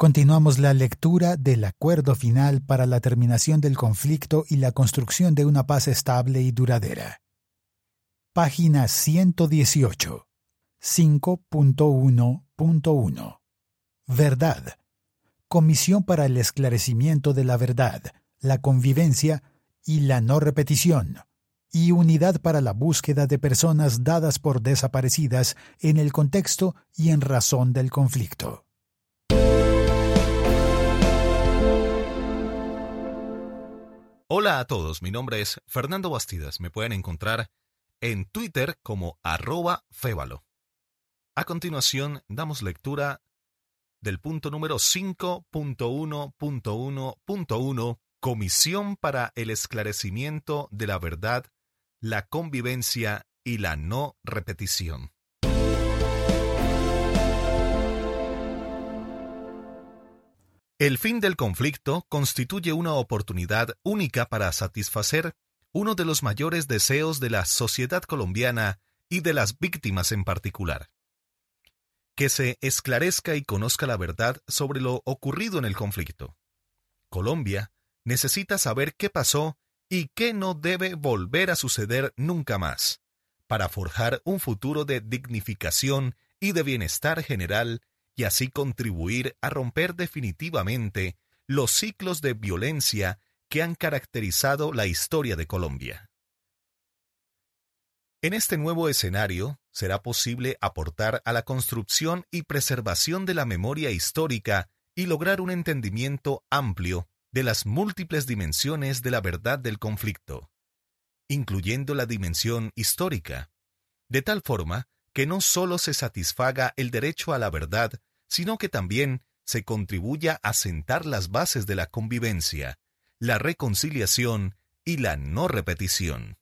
Continuamos la lectura del acuerdo final para la terminación del conflicto y la construcción de una paz estable y duradera. Página 118. 5.1.1. Verdad. Comisión para el esclarecimiento de la verdad, la convivencia y la no repetición, y unidad para la búsqueda de personas dadas por desaparecidas en el contexto y en razón del conflicto. Hola a todos, mi nombre es Fernando Bastidas. Me pueden encontrar en Twitter como arroba fébalo. A continuación, damos lectura del punto número 5.1.1.1, Comisión para el esclarecimiento de la verdad, la convivencia y la no repetición. El fin del conflicto constituye una oportunidad única para satisfacer uno de los mayores deseos de la sociedad colombiana y de las víctimas en particular. Que se esclarezca y conozca la verdad sobre lo ocurrido en el conflicto. Colombia necesita saber qué pasó y qué no debe volver a suceder nunca más, para forjar un futuro de dignificación y de bienestar general y así contribuir a romper definitivamente los ciclos de violencia que han caracterizado la historia de Colombia. En este nuevo escenario será posible aportar a la construcción y preservación de la memoria histórica y lograr un entendimiento amplio de las múltiples dimensiones de la verdad del conflicto, incluyendo la dimensión histórica, de tal forma que no sólo se satisfaga el derecho a la verdad, sino que también se contribuya a sentar las bases de la convivencia, la reconciliación y la no repetición.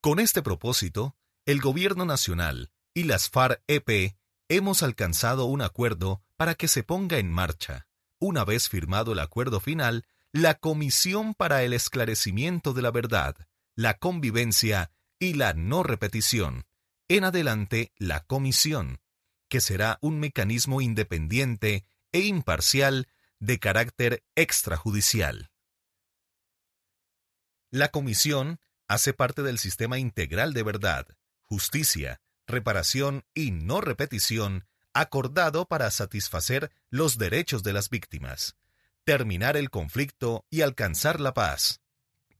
Con este propósito, el Gobierno Nacional y las FARC-EP hemos alcanzado un acuerdo para que se ponga en marcha, una vez firmado el acuerdo final, la Comisión para el Esclarecimiento de la Verdad, la Convivencia y la No Repetición. En adelante, la Comisión, que será un mecanismo independiente e imparcial de carácter extrajudicial. La Comisión hace parte del sistema integral de verdad, justicia, reparación y no repetición acordado para satisfacer los derechos de las víctimas, terminar el conflicto y alcanzar la paz.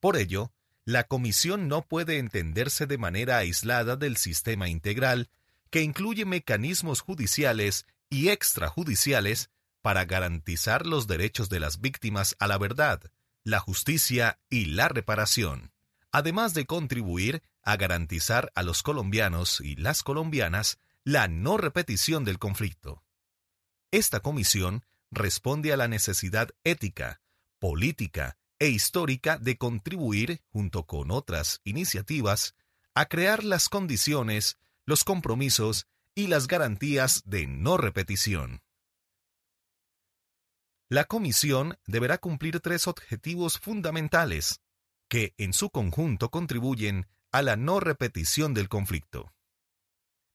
Por ello, la Comisión no puede entenderse de manera aislada del sistema integral que incluye mecanismos judiciales y extrajudiciales para garantizar los derechos de las víctimas a la verdad, la justicia y la reparación, además de contribuir a garantizar a los colombianos y las colombianas la no repetición del conflicto. Esta comisión responde a la necesidad ética, política e histórica de contribuir, junto con otras iniciativas, a crear las condiciones los compromisos y las garantías de no repetición. La Comisión deberá cumplir tres objetivos fundamentales que en su conjunto contribuyen a la no repetición del conflicto.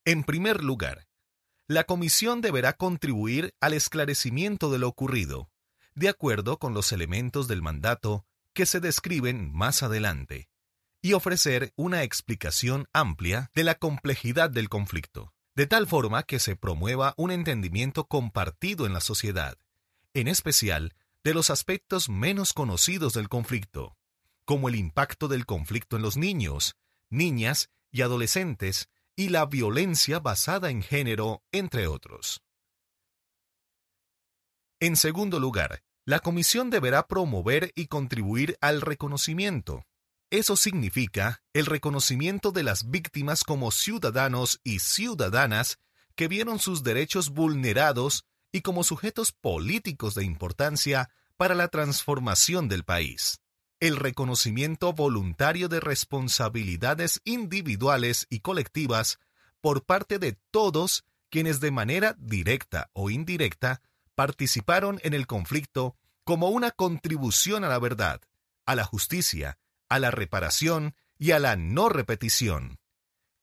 En primer lugar, la Comisión deberá contribuir al esclarecimiento de lo ocurrido, de acuerdo con los elementos del mandato que se describen más adelante y ofrecer una explicación amplia de la complejidad del conflicto, de tal forma que se promueva un entendimiento compartido en la sociedad, en especial de los aspectos menos conocidos del conflicto, como el impacto del conflicto en los niños, niñas y adolescentes y la violencia basada en género, entre otros. En segundo lugar, la Comisión deberá promover y contribuir al reconocimiento, eso significa el reconocimiento de las víctimas como ciudadanos y ciudadanas que vieron sus derechos vulnerados y como sujetos políticos de importancia para la transformación del país. El reconocimiento voluntario de responsabilidades individuales y colectivas por parte de todos quienes de manera directa o indirecta participaron en el conflicto como una contribución a la verdad, a la justicia, a la reparación y a la no repetición,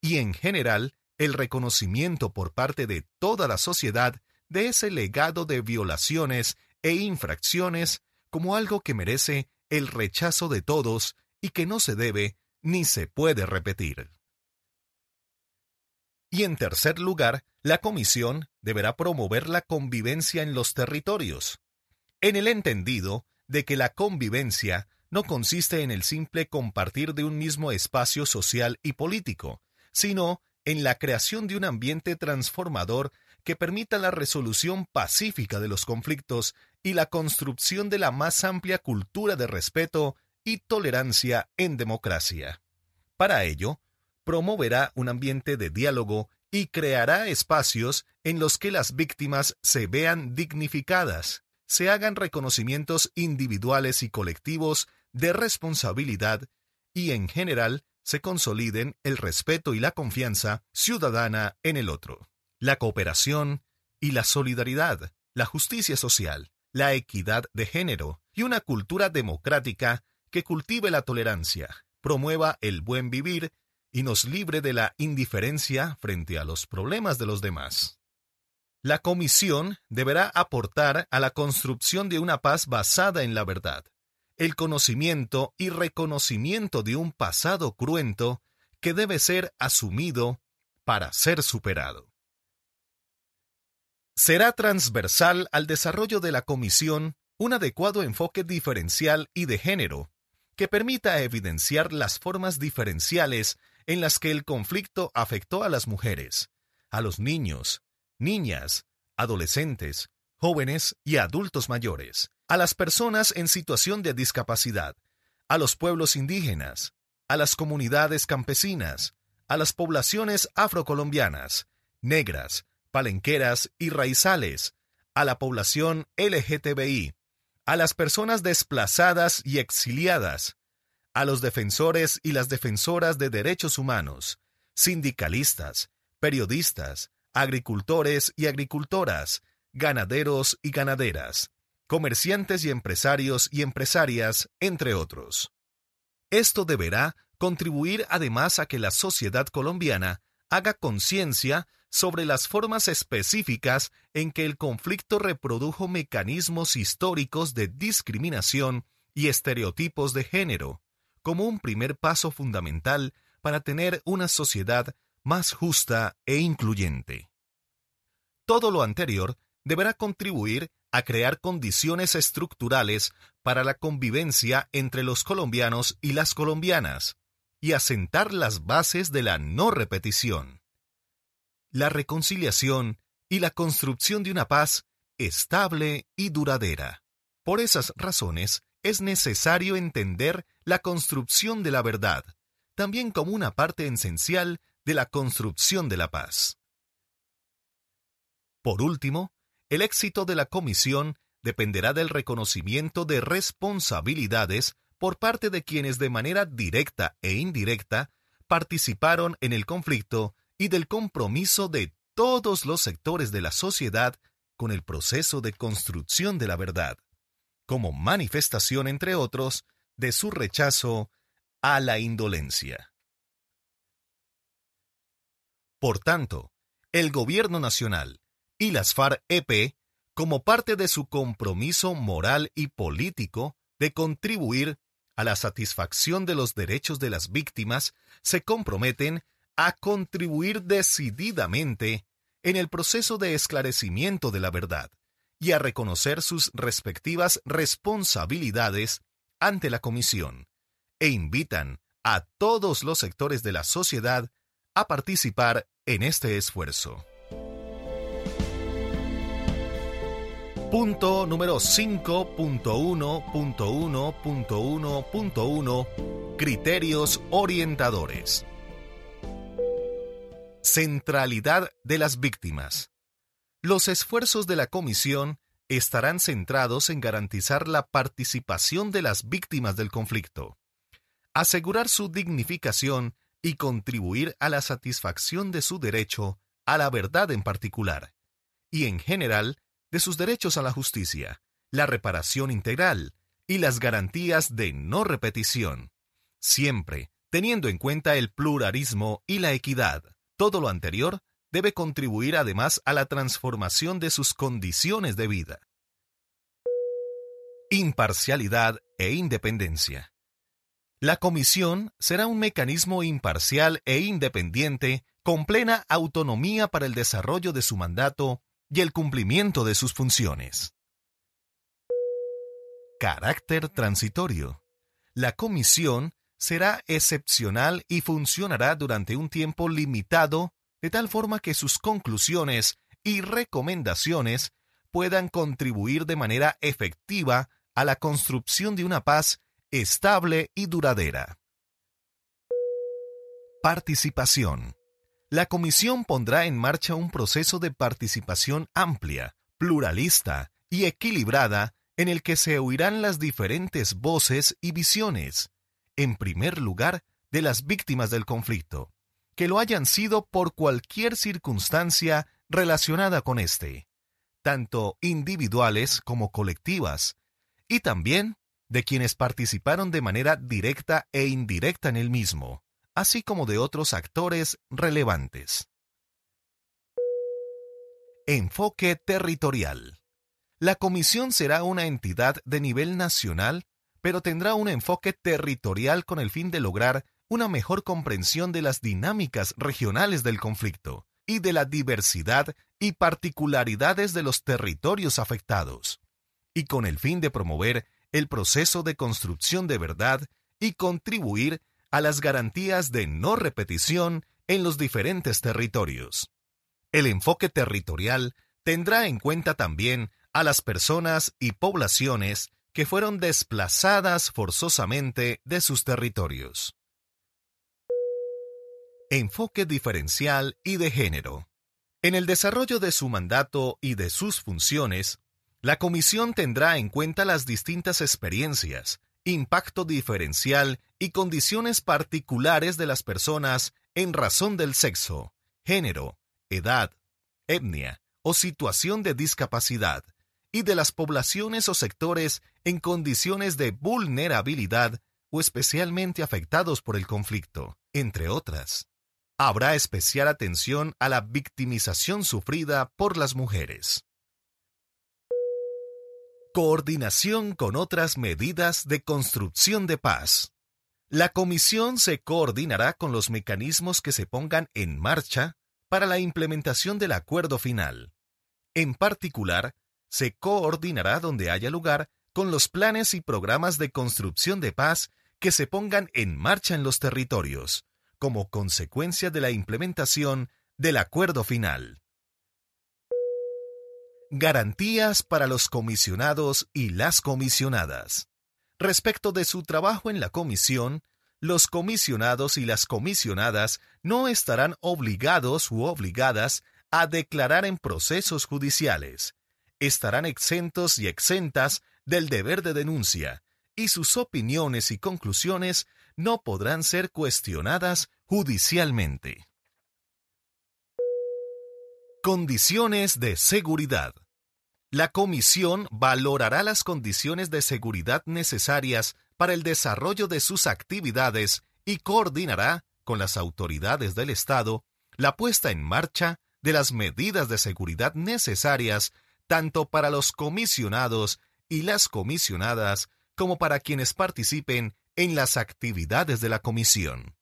y en general el reconocimiento por parte de toda la sociedad de ese legado de violaciones e infracciones como algo que merece el rechazo de todos y que no se debe ni se puede repetir. Y en tercer lugar, la Comisión deberá promover la convivencia en los territorios, en el entendido de que la convivencia no consiste en el simple compartir de un mismo espacio social y político, sino en la creación de un ambiente transformador que permita la resolución pacífica de los conflictos y la construcción de la más amplia cultura de respeto y tolerancia en democracia. Para ello, promoverá un ambiente de diálogo y creará espacios en los que las víctimas se vean dignificadas, se hagan reconocimientos individuales y colectivos de responsabilidad y en general se consoliden el respeto y la confianza ciudadana en el otro, la cooperación y la solidaridad, la justicia social, la equidad de género y una cultura democrática que cultive la tolerancia, promueva el buen vivir y nos libre de la indiferencia frente a los problemas de los demás. La Comisión deberá aportar a la construcción de una paz basada en la verdad, el conocimiento y reconocimiento de un pasado cruento que debe ser asumido para ser superado. Será transversal al desarrollo de la Comisión un adecuado enfoque diferencial y de género, que permita evidenciar las formas diferenciales en las que el conflicto afectó a las mujeres, a los niños, niñas, adolescentes, jóvenes y adultos mayores, a las personas en situación de discapacidad, a los pueblos indígenas, a las comunidades campesinas, a las poblaciones afrocolombianas, negras, palenqueras y raizales, a la población LGTBI, a las personas desplazadas y exiliadas, a los defensores y las defensoras de derechos humanos, sindicalistas, periodistas, agricultores y agricultoras, ganaderos y ganaderas, comerciantes y empresarios y empresarias, entre otros. Esto deberá contribuir además a que la sociedad colombiana haga conciencia sobre las formas específicas en que el conflicto reprodujo mecanismos históricos de discriminación y estereotipos de género, como un primer paso fundamental para tener una sociedad más justa e incluyente. Todo lo anterior deberá contribuir a crear condiciones estructurales para la convivencia entre los colombianos y las colombianas y asentar las bases de la no repetición, la reconciliación y la construcción de una paz estable y duradera. Por esas razones, es necesario entender la construcción de la verdad, también como una parte esencial de la construcción de la paz. Por último, el éxito de la comisión dependerá del reconocimiento de responsabilidades por parte de quienes de manera directa e indirecta participaron en el conflicto y del compromiso de todos los sectores de la sociedad con el proceso de construcción de la verdad, como manifestación, entre otros, de su rechazo a la indolencia. Por tanto, el Gobierno Nacional y las FARC-EP, como parte de su compromiso moral y político de contribuir a la satisfacción de los derechos de las víctimas, se comprometen a contribuir decididamente en el proceso de esclarecimiento de la verdad y a reconocer sus respectivas responsabilidades ante la Comisión, e invitan a todos los sectores de la sociedad a participar en este esfuerzo. Punto número 5.1.1.1.1.1 Criterios orientadores. Centralidad de las víctimas. Los esfuerzos de la Comisión estarán centrados en garantizar la participación de las víctimas del conflicto, asegurar su dignificación y contribuir a la satisfacción de su derecho a la verdad en particular, y en general de sus derechos a la justicia, la reparación integral y las garantías de no repetición, siempre teniendo en cuenta el pluralismo y la equidad. Todo lo anterior debe contribuir además a la transformación de sus condiciones de vida. Imparcialidad e independencia. La comisión será un mecanismo imparcial e independiente con plena autonomía para el desarrollo de su mandato y el cumplimiento de sus funciones. Carácter transitorio. La comisión será excepcional y funcionará durante un tiempo limitado de tal forma que sus conclusiones y recomendaciones puedan contribuir de manera efectiva a la construcción de una paz estable y duradera. Participación. La Comisión pondrá en marcha un proceso de participación amplia, pluralista y equilibrada en el que se oirán las diferentes voces y visiones, en primer lugar, de las víctimas del conflicto, que lo hayan sido por cualquier circunstancia relacionada con éste, tanto individuales como colectivas, y también de quienes participaron de manera directa e indirecta en el mismo, así como de otros actores relevantes. Enfoque territorial. La comisión será una entidad de nivel nacional, pero tendrá un enfoque territorial con el fin de lograr una mejor comprensión de las dinámicas regionales del conflicto y de la diversidad y particularidades de los territorios afectados, y con el fin de promover el proceso de construcción de verdad y contribuir a las garantías de no repetición en los diferentes territorios. El enfoque territorial tendrá en cuenta también a las personas y poblaciones que fueron desplazadas forzosamente de sus territorios. Enfoque diferencial y de género. En el desarrollo de su mandato y de sus funciones, la Comisión tendrá en cuenta las distintas experiencias, impacto diferencial y condiciones particulares de las personas en razón del sexo, género, edad, etnia o situación de discapacidad, y de las poblaciones o sectores en condiciones de vulnerabilidad o especialmente afectados por el conflicto, entre otras. Habrá especial atención a la victimización sufrida por las mujeres. Coordinación con otras medidas de construcción de paz. La Comisión se coordinará con los mecanismos que se pongan en marcha para la implementación del acuerdo final. En particular, se coordinará donde haya lugar con los planes y programas de construcción de paz que se pongan en marcha en los territorios, como consecuencia de la implementación del acuerdo final. Garantías para los comisionados y las comisionadas. Respecto de su trabajo en la comisión, los comisionados y las comisionadas no estarán obligados u obligadas a declarar en procesos judiciales, estarán exentos y exentas del deber de denuncia, y sus opiniones y conclusiones no podrán ser cuestionadas judicialmente. Condiciones de seguridad. La Comisión valorará las condiciones de seguridad necesarias para el desarrollo de sus actividades y coordinará, con las autoridades del Estado, la puesta en marcha de las medidas de seguridad necesarias tanto para los comisionados y las comisionadas como para quienes participen en las actividades de la comisión.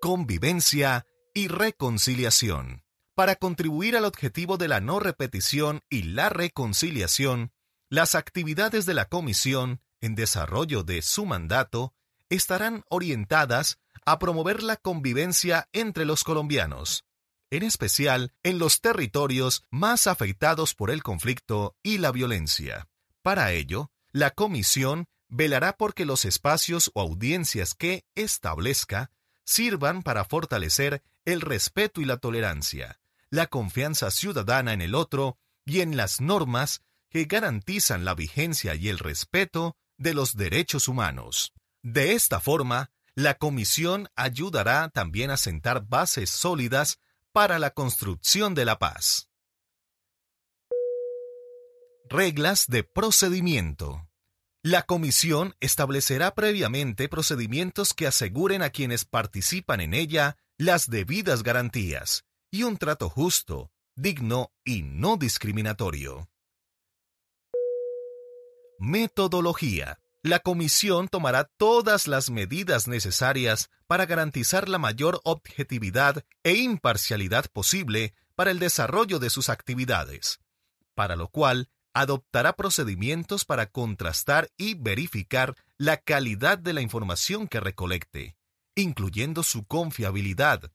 Convivencia y reconciliación. Para contribuir al objetivo de la no repetición y la reconciliación, las actividades de la comisión, en desarrollo de su mandato, estarán orientadas a promover la convivencia entre los colombianos, en especial en los territorios más afectados por el conflicto y la violencia. Para ello, la Comisión velará porque los espacios o audiencias que establezca sirvan para fortalecer el respeto y la tolerancia, la confianza ciudadana en el otro y en las normas que garantizan la vigencia y el respeto de los derechos humanos. De esta forma, la Comisión ayudará también a sentar bases sólidas para la construcción de la paz. Reglas de procedimiento. La Comisión establecerá previamente procedimientos que aseguren a quienes participan en ella las debidas garantías y un trato justo, digno y no discriminatorio. Metodología. La Comisión tomará todas las medidas necesarias para garantizar la mayor objetividad e imparcialidad posible para el desarrollo de sus actividades, para lo cual adoptará procedimientos para contrastar y verificar la calidad de la información que recolecte, incluyendo su confiabilidad,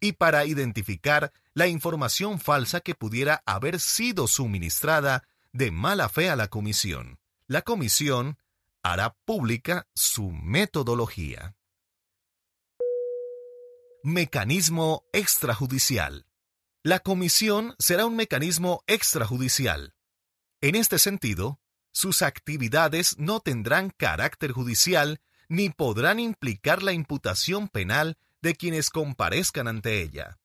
y para identificar la información falsa que pudiera haber sido suministrada de mala fe a la Comisión. La Comisión hará pública su metodología. Mecanismo extrajudicial. La Comisión será un mecanismo extrajudicial. En este sentido, sus actividades no tendrán carácter judicial ni podrán implicar la imputación penal de quienes comparezcan ante ella.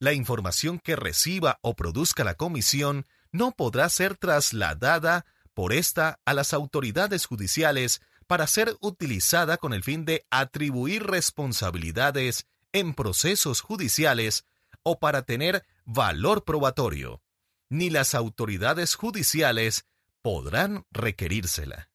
La información que reciba o produzca la comisión no podrá ser trasladada por esta a las autoridades judiciales para ser utilizada con el fin de atribuir responsabilidades en procesos judiciales o para tener valor probatorio, ni las autoridades judiciales podrán requerírsela.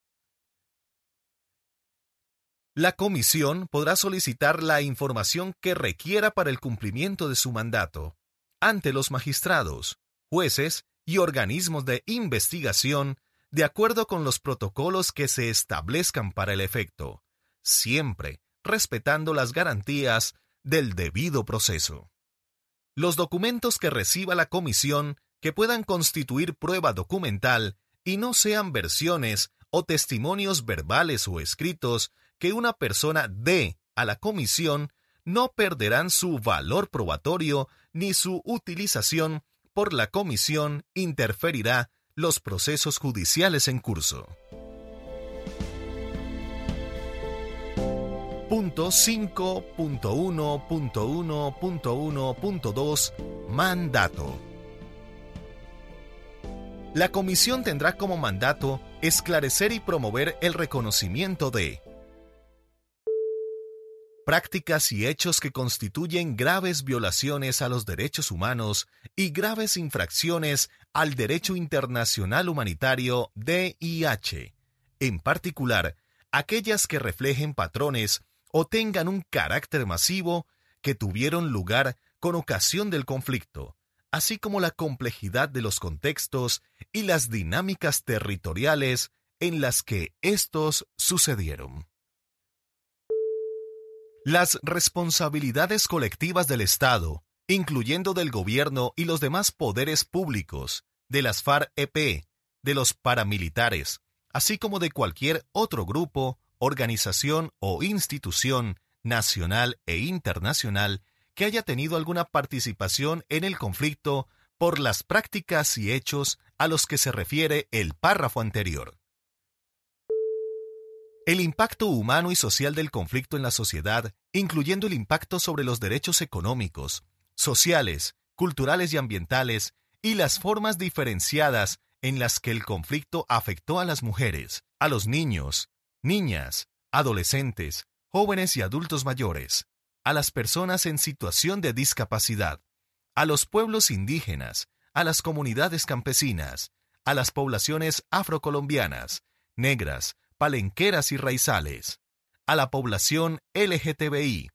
La comisión podrá solicitar la información que requiera para el cumplimiento de su mandato ante los magistrados, jueces y organismos de investigación de acuerdo con los protocolos que se establezcan para el efecto, siempre respetando las garantías del debido proceso. Los documentos que reciba la comisión que puedan constituir prueba documental y no sean versiones o testimonios verbales o escritos que una persona dé a la comisión no perderán su valor probatorio ni su utilización por la comisión interferirá los procesos judiciales en curso. Punto 5.1.1.1.2 Mandato. La comisión tendrá como mandato esclarecer y promover el reconocimiento de prácticas y hechos que constituyen graves violaciones a los derechos humanos y graves infracciones al derecho internacional humanitario DIH, en particular aquellas que reflejen patrones o tengan un carácter masivo que tuvieron lugar con ocasión del conflicto, así como la complejidad de los contextos y las dinámicas territoriales en las que estos sucedieron. Las responsabilidades colectivas del Estado, incluyendo del gobierno y los demás poderes públicos, de las FARC-EP, de los paramilitares, así como de cualquier otro grupo, organización o institución nacional e internacional que haya tenido alguna participación en el conflicto por las prácticas y hechos a los que se refiere el párrafo anterior. El impacto humano y social del conflicto en la sociedad, incluyendo el impacto sobre los derechos económicos, sociales, culturales y ambientales, y las formas diferenciadas en las que el conflicto afectó a las mujeres, a los niños, niñas, adolescentes, jóvenes y adultos mayores, a las personas en situación de discapacidad, a los pueblos indígenas, a las comunidades campesinas, a las poblaciones afrocolombianas, negras, palenqueras y raizales, a la población LGTBI,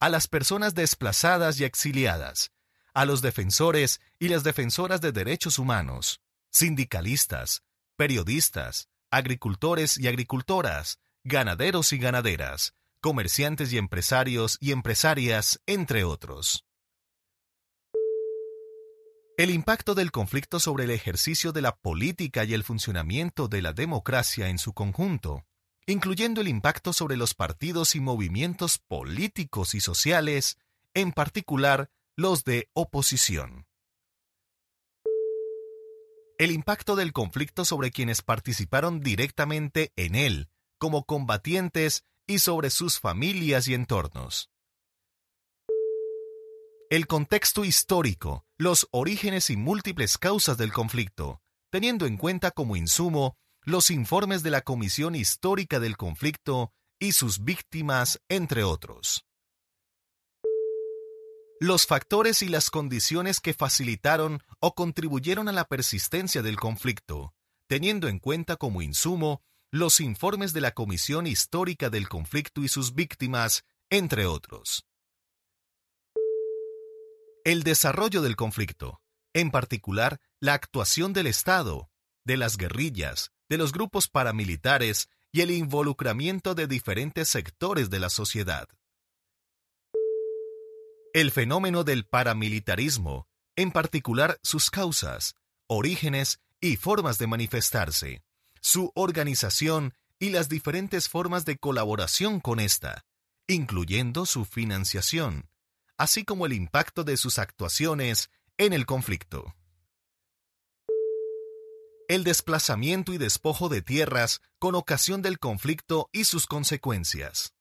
a las personas desplazadas y exiliadas, a los defensores y las defensoras de derechos humanos, sindicalistas, periodistas, agricultores y agricultoras, ganaderos y ganaderas, comerciantes y empresarios y empresarias, entre otros. El impacto del conflicto sobre el ejercicio de la política y el funcionamiento de la democracia en su conjunto, incluyendo el impacto sobre los partidos y movimientos políticos y sociales, en particular los de oposición. El impacto del conflicto sobre quienes participaron directamente en él, como combatientes, y sobre sus familias y entornos el contexto histórico, los orígenes y múltiples causas del conflicto, teniendo en cuenta como insumo los informes de la Comisión Histórica del Conflicto y sus víctimas, entre otros. los factores y las condiciones que facilitaron o contribuyeron a la persistencia del conflicto, teniendo en cuenta como insumo los informes de la Comisión Histórica del Conflicto y sus víctimas, entre otros. El desarrollo del conflicto, en particular la actuación del Estado, de las guerrillas, de los grupos paramilitares y el involucramiento de diferentes sectores de la sociedad. El fenómeno del paramilitarismo, en particular sus causas, orígenes y formas de manifestarse, su organización y las diferentes formas de colaboración con esta, incluyendo su financiación, así como el impacto de sus actuaciones en el conflicto. El desplazamiento y despojo de tierras con ocasión del conflicto y sus consecuencias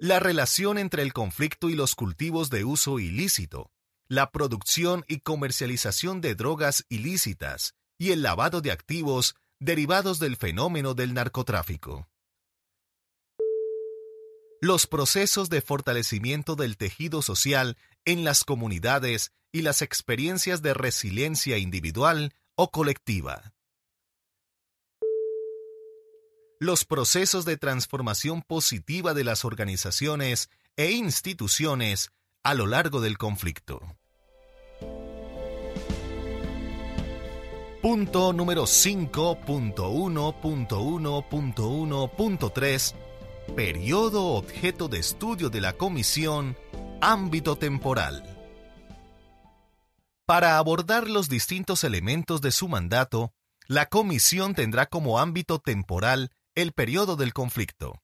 la relación entre el conflicto y los cultivos de uso ilícito, la producción y comercialización de drogas ilícitas y el lavado de activos derivados del fenómeno del narcotráfico. Los procesos de fortalecimiento del tejido social en las comunidades y las experiencias de resiliencia individual o colectiva los procesos de transformación positiva de las organizaciones e instituciones a lo largo del conflicto. Punto número 5.1.1.1.3 Periodo objeto de estudio de la Comisión Ámbito temporal. Para abordar los distintos elementos de su mandato, la Comisión tendrá como ámbito temporal el periodo del conflicto.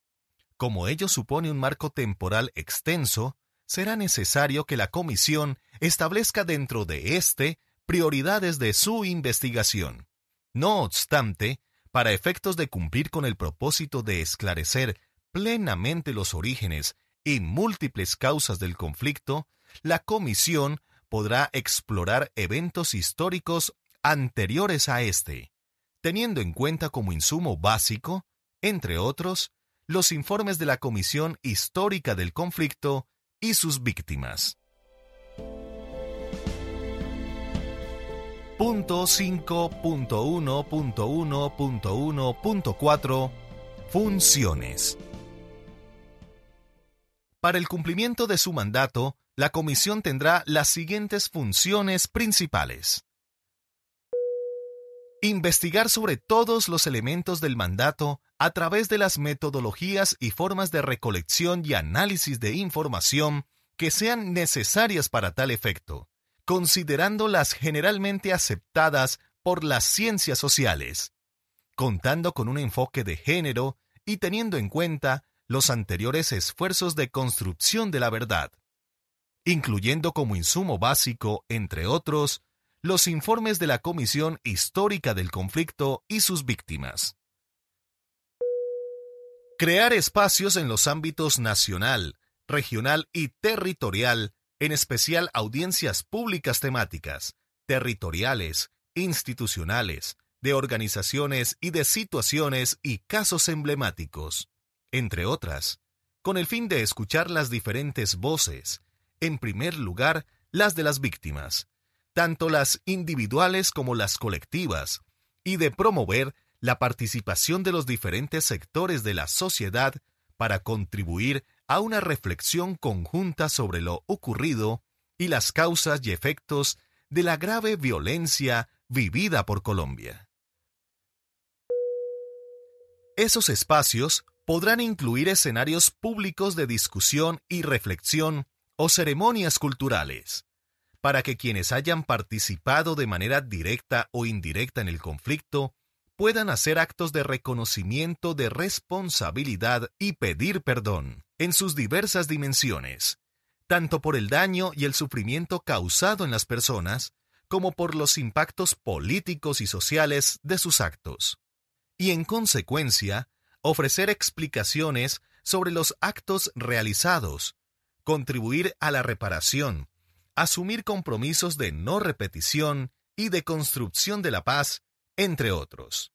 Como ello supone un marco temporal extenso, será necesario que la Comisión establezca dentro de éste prioridades de su investigación. No obstante, para efectos de cumplir con el propósito de esclarecer plenamente los orígenes y múltiples causas del conflicto, la Comisión podrá explorar eventos históricos anteriores a este, teniendo en cuenta como insumo básico entre otros, los informes de la Comisión Histórica del Conflicto y sus víctimas. Punto 5.1.1.1.4 Funciones. Para el cumplimiento de su mandato, la Comisión tendrá las siguientes funciones principales. Investigar sobre todos los elementos del mandato a través de las metodologías y formas de recolección y análisis de información que sean necesarias para tal efecto, considerando las generalmente aceptadas por las ciencias sociales, contando con un enfoque de género y teniendo en cuenta los anteriores esfuerzos de construcción de la verdad, incluyendo como insumo básico, entre otros, los informes de la Comisión Histórica del Conflicto y sus víctimas. Crear espacios en los ámbitos nacional, regional y territorial, en especial audiencias públicas temáticas, territoriales, institucionales, de organizaciones y de situaciones y casos emblemáticos, entre otras, con el fin de escuchar las diferentes voces, en primer lugar las de las víctimas, tanto las individuales como las colectivas, y de promover la participación de los diferentes sectores de la sociedad para contribuir a una reflexión conjunta sobre lo ocurrido y las causas y efectos de la grave violencia vivida por Colombia. Esos espacios podrán incluir escenarios públicos de discusión y reflexión o ceremonias culturales, para que quienes hayan participado de manera directa o indirecta en el conflicto puedan hacer actos de reconocimiento de responsabilidad y pedir perdón en sus diversas dimensiones, tanto por el daño y el sufrimiento causado en las personas, como por los impactos políticos y sociales de sus actos. Y en consecuencia, ofrecer explicaciones sobre los actos realizados, contribuir a la reparación, asumir compromisos de no repetición y de construcción de la paz entre otros.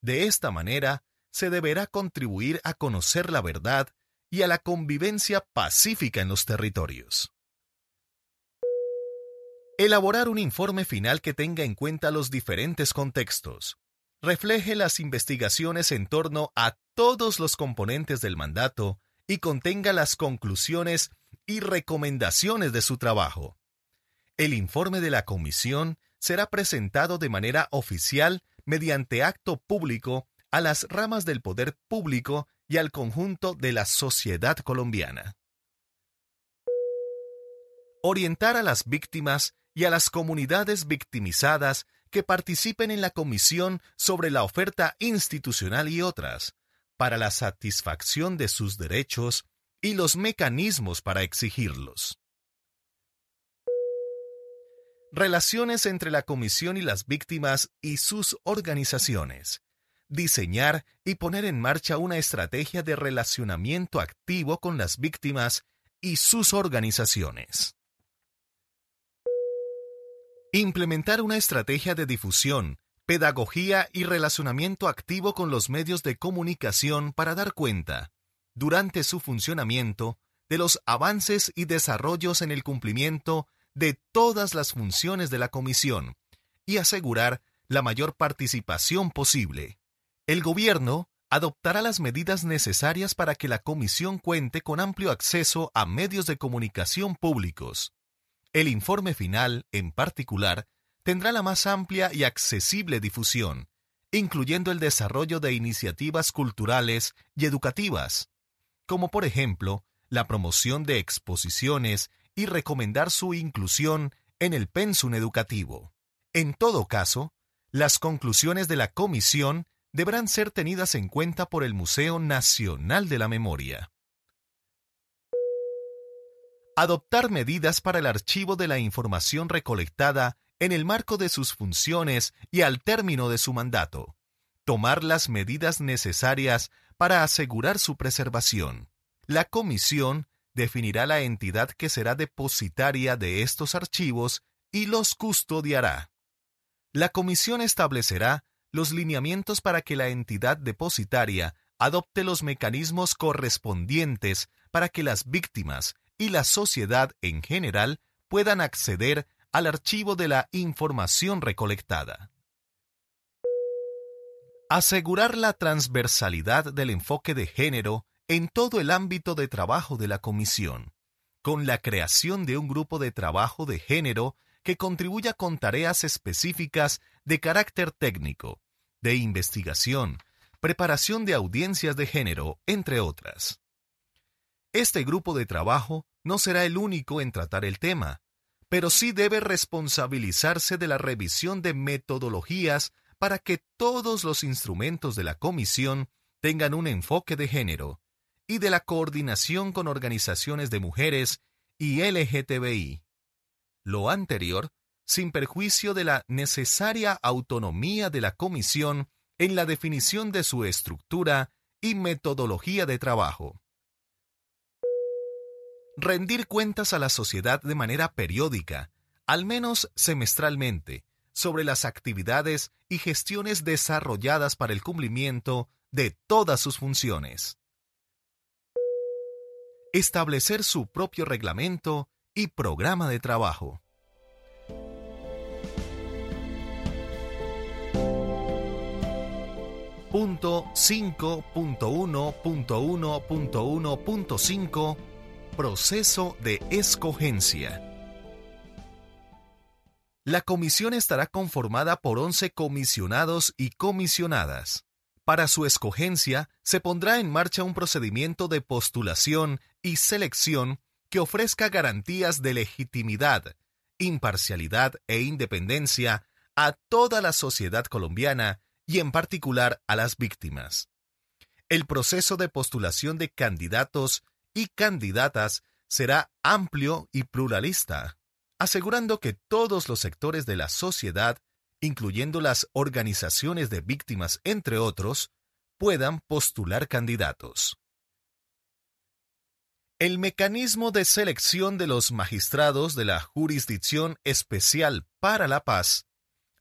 De esta manera, se deberá contribuir a conocer la verdad y a la convivencia pacífica en los territorios. Elaborar un informe final que tenga en cuenta los diferentes contextos, refleje las investigaciones en torno a todos los componentes del mandato y contenga las conclusiones y recomendaciones de su trabajo. El informe de la comisión será presentado de manera oficial mediante acto público a las ramas del poder público y al conjunto de la sociedad colombiana. Orientar a las víctimas y a las comunidades victimizadas que participen en la comisión sobre la oferta institucional y otras, para la satisfacción de sus derechos y los mecanismos para exigirlos. Relaciones entre la Comisión y las víctimas y sus organizaciones. Diseñar y poner en marcha una estrategia de relacionamiento activo con las víctimas y sus organizaciones. Implementar una estrategia de difusión, pedagogía y relacionamiento activo con los medios de comunicación para dar cuenta, durante su funcionamiento, de los avances y desarrollos en el cumplimiento de todas las funciones de la Comisión y asegurar la mayor participación posible. El Gobierno adoptará las medidas necesarias para que la Comisión cuente con amplio acceso a medios de comunicación públicos. El informe final, en particular, tendrá la más amplia y accesible difusión, incluyendo el desarrollo de iniciativas culturales y educativas, como por ejemplo la promoción de exposiciones y recomendar su inclusión en el pensum educativo. En todo caso, las conclusiones de la comisión deberán ser tenidas en cuenta por el Museo Nacional de la Memoria. Adoptar medidas para el archivo de la información recolectada en el marco de sus funciones y al término de su mandato. Tomar las medidas necesarias para asegurar su preservación. La comisión definirá la entidad que será depositaria de estos archivos y los custodiará. La comisión establecerá los lineamientos para que la entidad depositaria adopte los mecanismos correspondientes para que las víctimas y la sociedad en general puedan acceder al archivo de la información recolectada. Asegurar la transversalidad del enfoque de género en todo el ámbito de trabajo de la Comisión, con la creación de un grupo de trabajo de género que contribuya con tareas específicas de carácter técnico, de investigación, preparación de audiencias de género, entre otras. Este grupo de trabajo no será el único en tratar el tema, pero sí debe responsabilizarse de la revisión de metodologías para que todos los instrumentos de la Comisión tengan un enfoque de género, y de la coordinación con organizaciones de mujeres y LGTBI. Lo anterior, sin perjuicio de la necesaria autonomía de la Comisión en la definición de su estructura y metodología de trabajo. Rendir cuentas a la sociedad de manera periódica, al menos semestralmente, sobre las actividades y gestiones desarrolladas para el cumplimiento de todas sus funciones establecer su propio reglamento y programa de trabajo. Punto 5.1.1.1.5 Proceso de escogencia. La comisión estará conformada por 11 comisionados y comisionadas. Para su escogencia, se pondrá en marcha un procedimiento de postulación y selección que ofrezca garantías de legitimidad, imparcialidad e independencia a toda la sociedad colombiana y en particular a las víctimas. El proceso de postulación de candidatos y candidatas será amplio y pluralista, asegurando que todos los sectores de la sociedad incluyendo las organizaciones de víctimas, entre otros, puedan postular candidatos. El mecanismo de selección de los magistrados de la Jurisdicción Especial para la Paz,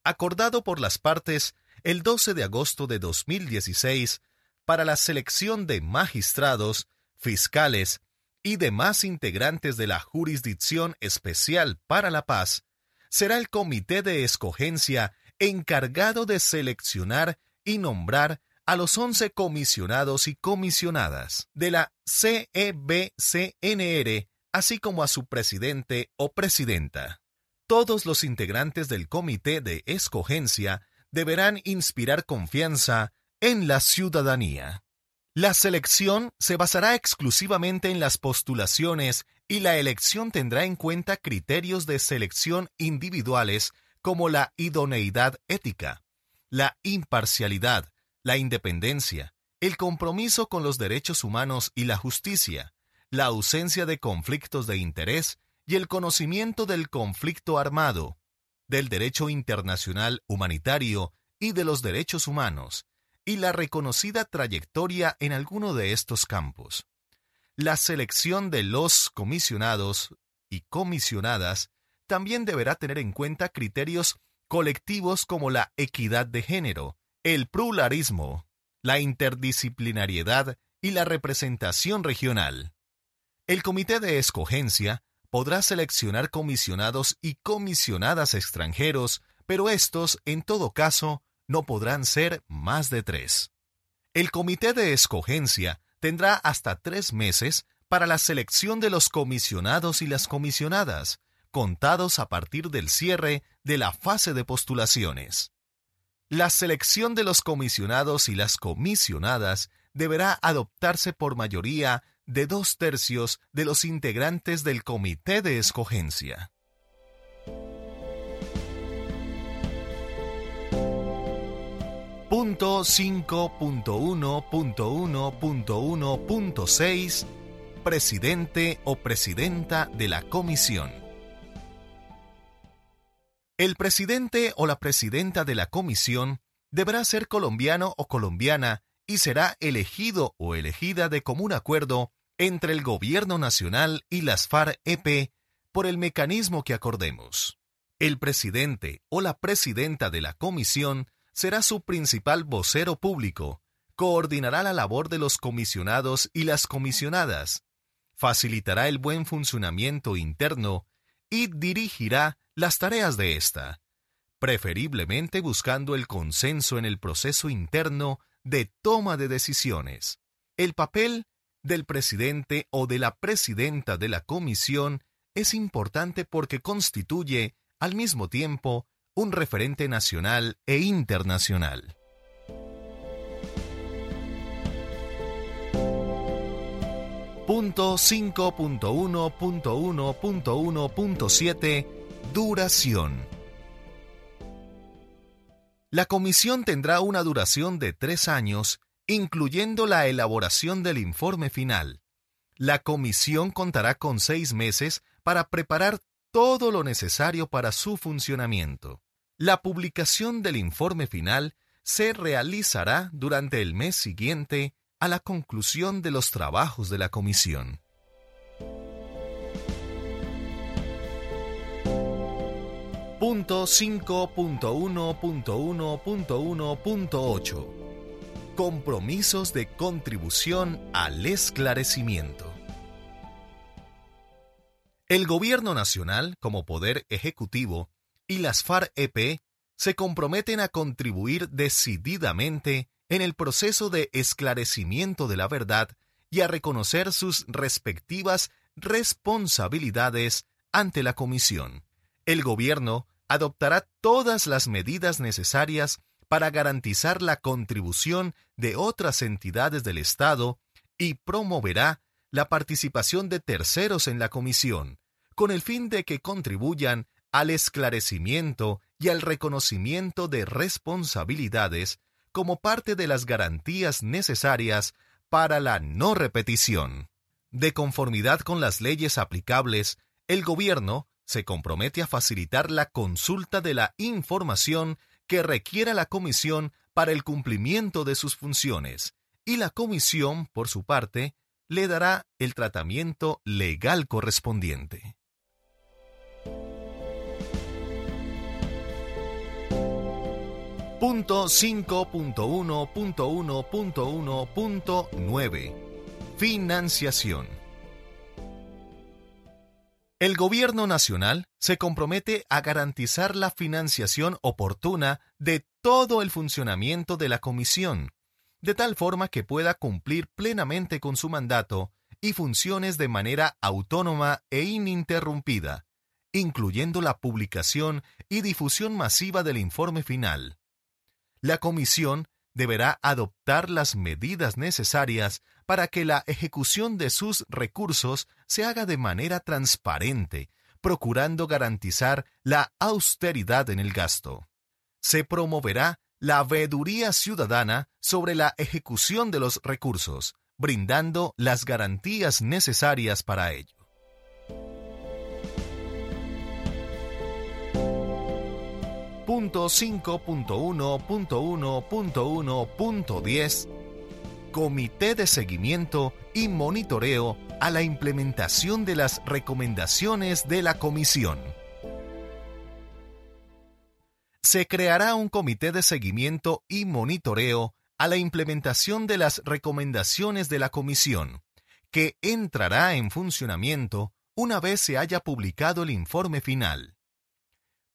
acordado por las partes el 12 de agosto de 2016 para la selección de magistrados, fiscales y demás integrantes de la Jurisdicción Especial para la Paz, será el comité de escogencia encargado de seleccionar y nombrar a los 11 comisionados y comisionadas de la CEBCNR, así como a su presidente o presidenta. Todos los integrantes del comité de escogencia deberán inspirar confianza en la ciudadanía. La selección se basará exclusivamente en las postulaciones y la elección tendrá en cuenta criterios de selección individuales como la idoneidad ética, la imparcialidad, la independencia, el compromiso con los derechos humanos y la justicia, la ausencia de conflictos de interés y el conocimiento del conflicto armado, del derecho internacional humanitario y de los derechos humanos, y la reconocida trayectoria en alguno de estos campos. La selección de los comisionados y comisionadas también deberá tener en cuenta criterios colectivos como la equidad de género, el pluralismo, la interdisciplinariedad y la representación regional. El comité de escogencia podrá seleccionar comisionados y comisionadas extranjeros, pero estos, en todo caso, no podrán ser más de tres. El comité de escogencia tendrá hasta tres meses para la selección de los comisionados y las comisionadas, contados a partir del cierre de la fase de postulaciones. La selección de los comisionados y las comisionadas deberá adoptarse por mayoría de dos tercios de los integrantes del comité de escogencia. Punto 5.1.1.1.6 Presidente o Presidenta de la Comisión. El presidente o la presidenta de la comisión deberá ser colombiano o colombiana y será elegido o elegida de común acuerdo entre el Gobierno Nacional y las FARC-EP por el mecanismo que acordemos. El presidente o la presidenta de la comisión será su principal vocero público, coordinará la labor de los comisionados y las comisionadas, facilitará el buen funcionamiento interno y dirigirá las tareas de ésta, preferiblemente buscando el consenso en el proceso interno de toma de decisiones. El papel del presidente o de la presidenta de la comisión es importante porque constituye, al mismo tiempo, un referente nacional e internacional. Punto 5.1.1.1.7 Duración. La comisión tendrá una duración de tres años, incluyendo la elaboración del informe final. La comisión contará con seis meses para preparar todo lo necesario para su funcionamiento. La publicación del informe final se realizará durante el mes siguiente a la conclusión de los trabajos de la comisión. Punto 5.1.1.1.8 Compromisos de contribución al esclarecimiento. El Gobierno Nacional, como poder ejecutivo, y las FARC-EP se comprometen a contribuir decididamente en el proceso de esclarecimiento de la verdad y a reconocer sus respectivas responsabilidades ante la Comisión. El Gobierno adoptará todas las medidas necesarias para garantizar la contribución de otras entidades del Estado y promoverá la participación de terceros en la Comisión, con el fin de que contribuyan al esclarecimiento y al reconocimiento de responsabilidades como parte de las garantías necesarias para la no repetición. De conformidad con las leyes aplicables, el Gobierno se compromete a facilitar la consulta de la información que requiera la Comisión para el cumplimiento de sus funciones, y la Comisión, por su parte, le dará el tratamiento legal correspondiente. 5.1.1.1.9 Financiación. El Gobierno Nacional se compromete a garantizar la financiación oportuna de todo el funcionamiento de la Comisión, de tal forma que pueda cumplir plenamente con su mandato y funciones de manera autónoma e ininterrumpida, incluyendo la publicación y difusión masiva del informe final. La Comisión deberá adoptar las medidas necesarias para que la ejecución de sus recursos se haga de manera transparente, procurando garantizar la austeridad en el gasto. Se promoverá la veeduría ciudadana sobre la ejecución de los recursos, brindando las garantías necesarias para ello. Punto 5.1.1.1.10 Comité de Seguimiento y Monitoreo a la implementación de las recomendaciones de la Comisión. Se creará un comité de seguimiento y monitoreo a la implementación de las recomendaciones de la Comisión, que entrará en funcionamiento una vez se haya publicado el informe final.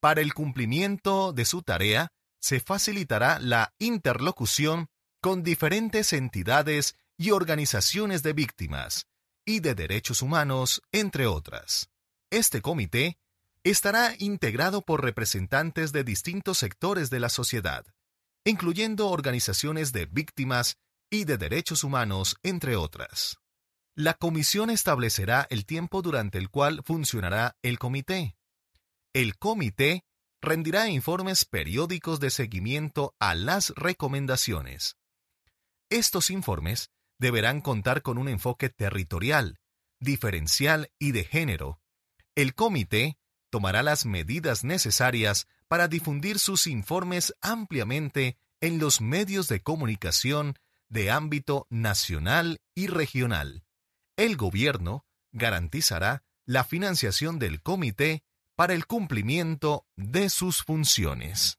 Para el cumplimiento de su tarea, se facilitará la interlocución con diferentes entidades y organizaciones de víctimas y de derechos humanos, entre otras. Este comité estará integrado por representantes de distintos sectores de la sociedad, incluyendo organizaciones de víctimas y de derechos humanos, entre otras. La comisión establecerá el tiempo durante el cual funcionará el comité, el comité rendirá informes periódicos de seguimiento a las recomendaciones. Estos informes deberán contar con un enfoque territorial, diferencial y de género. El comité tomará las medidas necesarias para difundir sus informes ampliamente en los medios de comunicación de ámbito nacional y regional. El gobierno garantizará la financiación del comité para el cumplimiento de sus funciones.